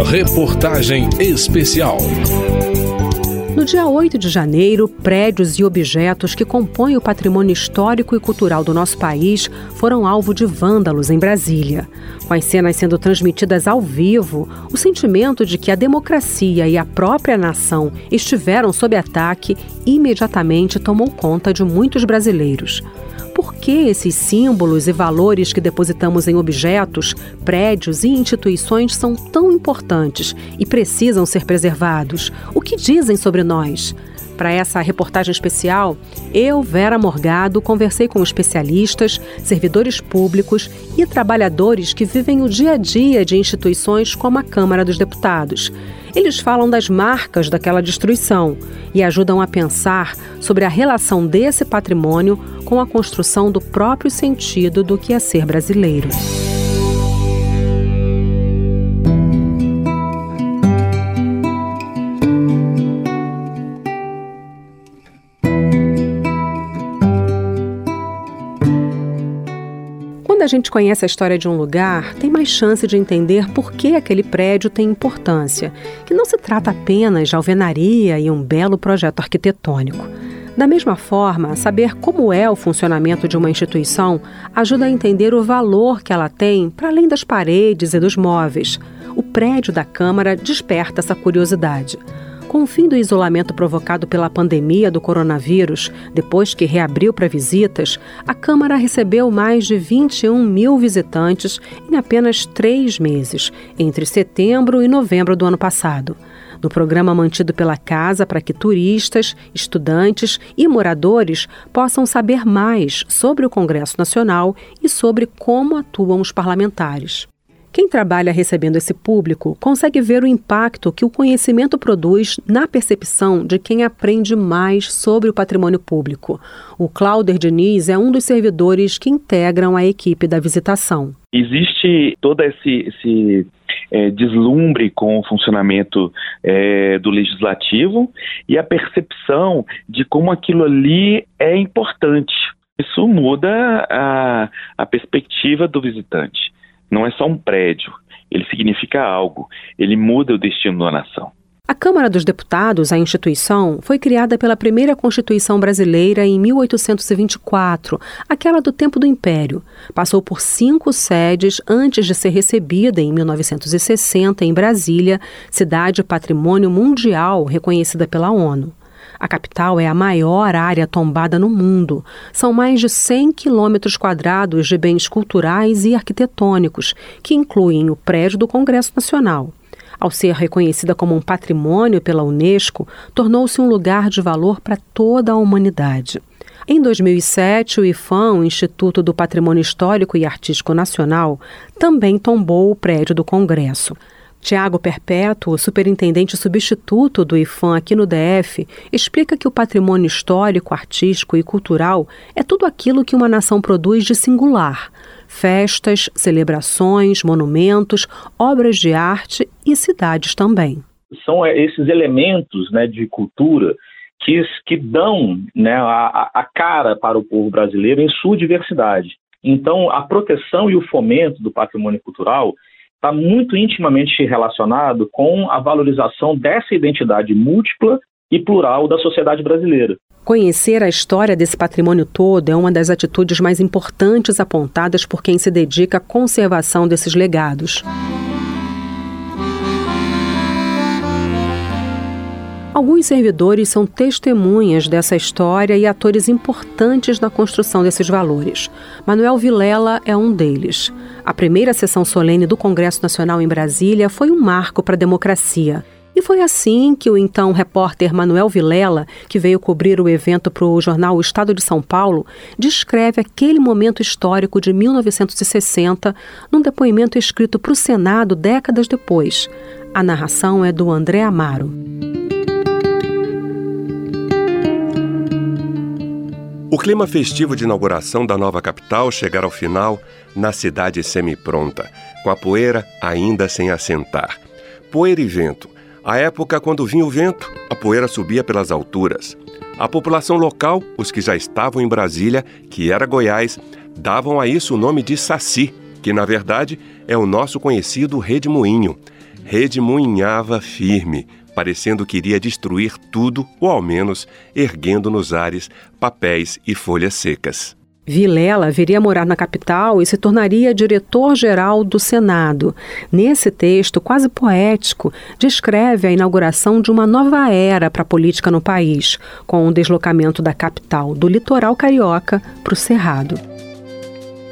Reportagem Especial. No dia 8 de janeiro, prédios e objetos que compõem o patrimônio histórico e cultural do nosso país foram alvo de vândalos em Brasília. Com as cenas sendo transmitidas ao vivo, o sentimento de que a democracia e a própria nação estiveram sob ataque imediatamente tomou conta de muitos brasileiros por que esses símbolos e valores que depositamos em objetos, prédios e instituições são tão importantes e precisam ser preservados? O que dizem sobre nós? Para essa reportagem especial, eu, Vera Morgado, conversei com especialistas, servidores públicos e trabalhadores que vivem o dia a dia de instituições como a Câmara dos Deputados. Eles falam das marcas daquela destruição e ajudam a pensar sobre a relação desse patrimônio com a construção do próprio sentido do que é ser brasileiro. Quando a gente conhece a história de um lugar, tem mais chance de entender por que aquele prédio tem importância, que não se trata apenas de alvenaria e um belo projeto arquitetônico. Da mesma forma, saber como é o funcionamento de uma instituição ajuda a entender o valor que ela tem para além das paredes e dos móveis. O prédio da Câmara desperta essa curiosidade. Com o fim do isolamento provocado pela pandemia do coronavírus, depois que reabriu para visitas, a Câmara recebeu mais de 21 mil visitantes em apenas três meses, entre setembro e novembro do ano passado no programa mantido pela Casa para que turistas, estudantes e moradores possam saber mais sobre o Congresso Nacional e sobre como atuam os parlamentares. Quem trabalha recebendo esse público consegue ver o impacto que o conhecimento produz na percepção de quem aprende mais sobre o patrimônio público. O Clauder Diniz é um dos servidores que integram a equipe da visitação. Existe todo esse, esse é, deslumbre com o funcionamento é, do legislativo e a percepção de como aquilo ali é importante. Isso muda a, a perspectiva do visitante não é só um prédio, ele significa algo, ele muda o destino da nação. A Câmara dos Deputados, a instituição, foi criada pela primeira Constituição brasileira em 1824, aquela do tempo do Império. Passou por cinco sedes antes de ser recebida em 1960 em Brasília, cidade patrimônio mundial reconhecida pela ONU. A capital é a maior área tombada no mundo. São mais de 100 quilômetros quadrados de bens culturais e arquitetônicos, que incluem o prédio do Congresso Nacional. Ao ser reconhecida como um patrimônio pela Unesco, tornou-se um lugar de valor para toda a humanidade. Em 2007, o IFAM, o Instituto do Patrimônio Histórico e Artístico Nacional, também tombou o prédio do Congresso. Tiago Perpétuo, superintendente substituto do IFAM aqui no DF, explica que o patrimônio histórico, artístico e cultural é tudo aquilo que uma nação produz de singular: festas, celebrações, monumentos, obras de arte e cidades também. São esses elementos né, de cultura que, que dão né, a, a cara para o povo brasileiro em sua diversidade. Então, a proteção e o fomento do patrimônio cultural está muito intimamente relacionado com a valorização dessa identidade múltipla e plural da sociedade brasileira. Conhecer a história desse patrimônio todo é uma das atitudes mais importantes apontadas por quem se dedica à conservação desses legados. Alguns servidores são testemunhas dessa história e atores importantes na construção desses valores. Manuel Vilela é um deles. A primeira sessão solene do Congresso Nacional em Brasília foi um marco para a democracia. E foi assim que o então repórter Manuel Vilela, que veio cobrir o evento para o jornal O Estado de São Paulo, descreve aquele momento histórico de 1960 num depoimento escrito para o Senado décadas depois. A narração é do André Amaro. O clima festivo de inauguração da nova capital chegara ao final na cidade semi-pronta, com a poeira ainda sem assentar. Poeira e vento. A época quando vinha o vento, a poeira subia pelas alturas. A população local, os que já estavam em Brasília, que era Goiás, davam a isso o nome de Saci, que na verdade é o nosso conhecido redemoinho. redemoinhava firme, parecendo que iria destruir tudo, ou ao menos erguendo nos ares papéis e folhas secas. Vilela viria morar na capital e se tornaria diretor-geral do Senado. Nesse texto, quase poético, descreve a inauguração de uma nova era para a política no país, com o deslocamento da capital do litoral carioca para o Cerrado.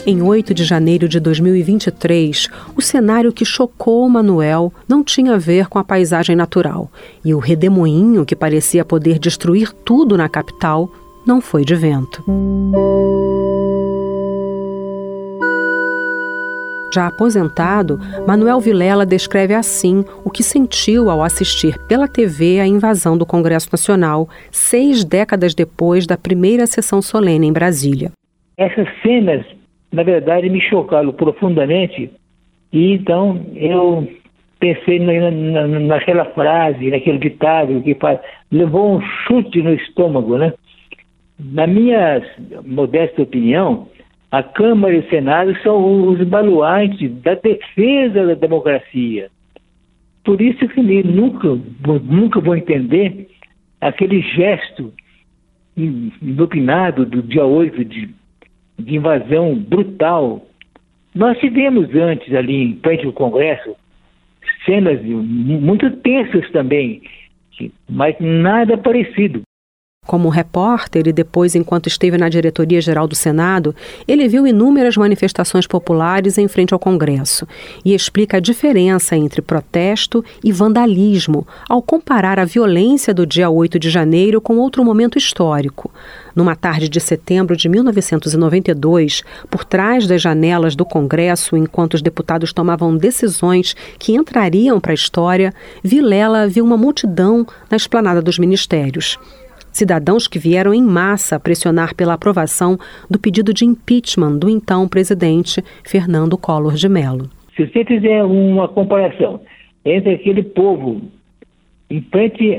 Em 8 de janeiro de 2023, o cenário que chocou Manuel não tinha a ver com a paisagem natural, e o redemoinho que parecia poder destruir tudo na capital não foi de vento. Já aposentado, Manuel Vilela descreve assim o que sentiu ao assistir pela TV a invasão do Congresso Nacional, seis décadas depois da primeira sessão solene em Brasília. Essas cenas, na verdade, me chocaram profundamente e então eu pensei na, na, naquela frase, naquele ditado que faz, levou um chute no estômago, né? Na minha modesta opinião, a Câmara e o Senado são os baluartes da defesa da democracia. Por isso que nunca, nunca vou entender aquele gesto inopinado do dia 8 de, de invasão brutal. Nós tivemos antes ali em frente ao Congresso cenas muito tensas também, mas nada parecido. Como repórter e depois enquanto esteve na diretoria-geral do Senado, ele viu inúmeras manifestações populares em frente ao Congresso e explica a diferença entre protesto e vandalismo ao comparar a violência do dia 8 de janeiro com outro momento histórico. Numa tarde de setembro de 1992, por trás das janelas do Congresso, enquanto os deputados tomavam decisões que entrariam para a história, Vilela viu uma multidão na esplanada dos ministérios cidadãos que vieram em massa pressionar pela aprovação do pedido de impeachment do então presidente Fernando Collor de Mello. Se você fizer uma comparação entre aquele povo em frente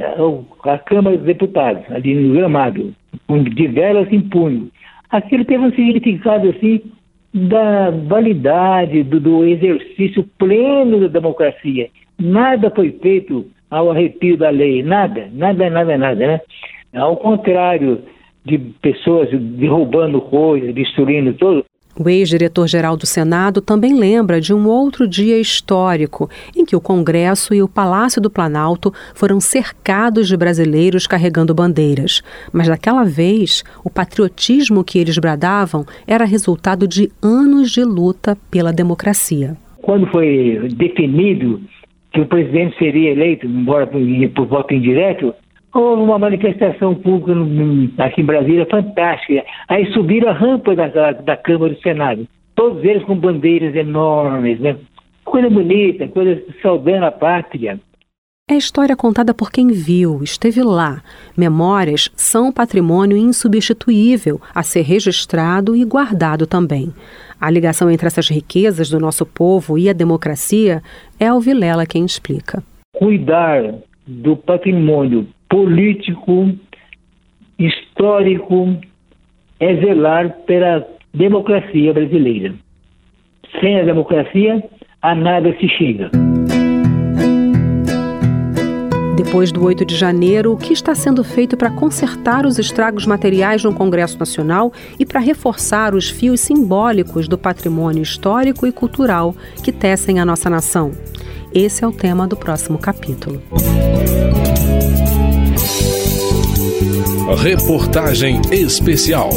à Câmara dos Deputados, ali no gramado, de velas em punho, aquilo teve um significado assim da validade, do, do exercício pleno da democracia. Nada foi feito ao arrepio da lei, nada, nada, nada, nada, né? Ao contrário de pessoas derrubando coisas, destruindo tudo, o ex-diretor-geral do Senado também lembra de um outro dia histórico em que o Congresso e o Palácio do Planalto foram cercados de brasileiros carregando bandeiras. Mas daquela vez, o patriotismo que eles bradavam era resultado de anos de luta pela democracia. Quando foi definido que o presidente seria eleito, embora por, voto indireto, Houve uma manifestação pública aqui em Brasília fantástica. Aí subiram a rampa da, da, da Câmara do Senado. Todos eles com bandeiras enormes, né? Coisa bonita, coisa saudando a pátria. É história contada por quem viu, esteve lá. Memórias são patrimônio insubstituível a ser registrado e guardado também. A ligação entre essas riquezas do nosso povo e a democracia é o Vilela quem explica. Cuidar do patrimônio político, histórico, é zelar pela democracia brasileira. Sem a democracia, a nada se chega. Depois do 8 de janeiro, o que está sendo feito para consertar os estragos materiais no Congresso Nacional e para reforçar os fios simbólicos do patrimônio histórico e cultural que tecem a nossa nação? Esse é o tema do próximo capítulo. Reportagem especial.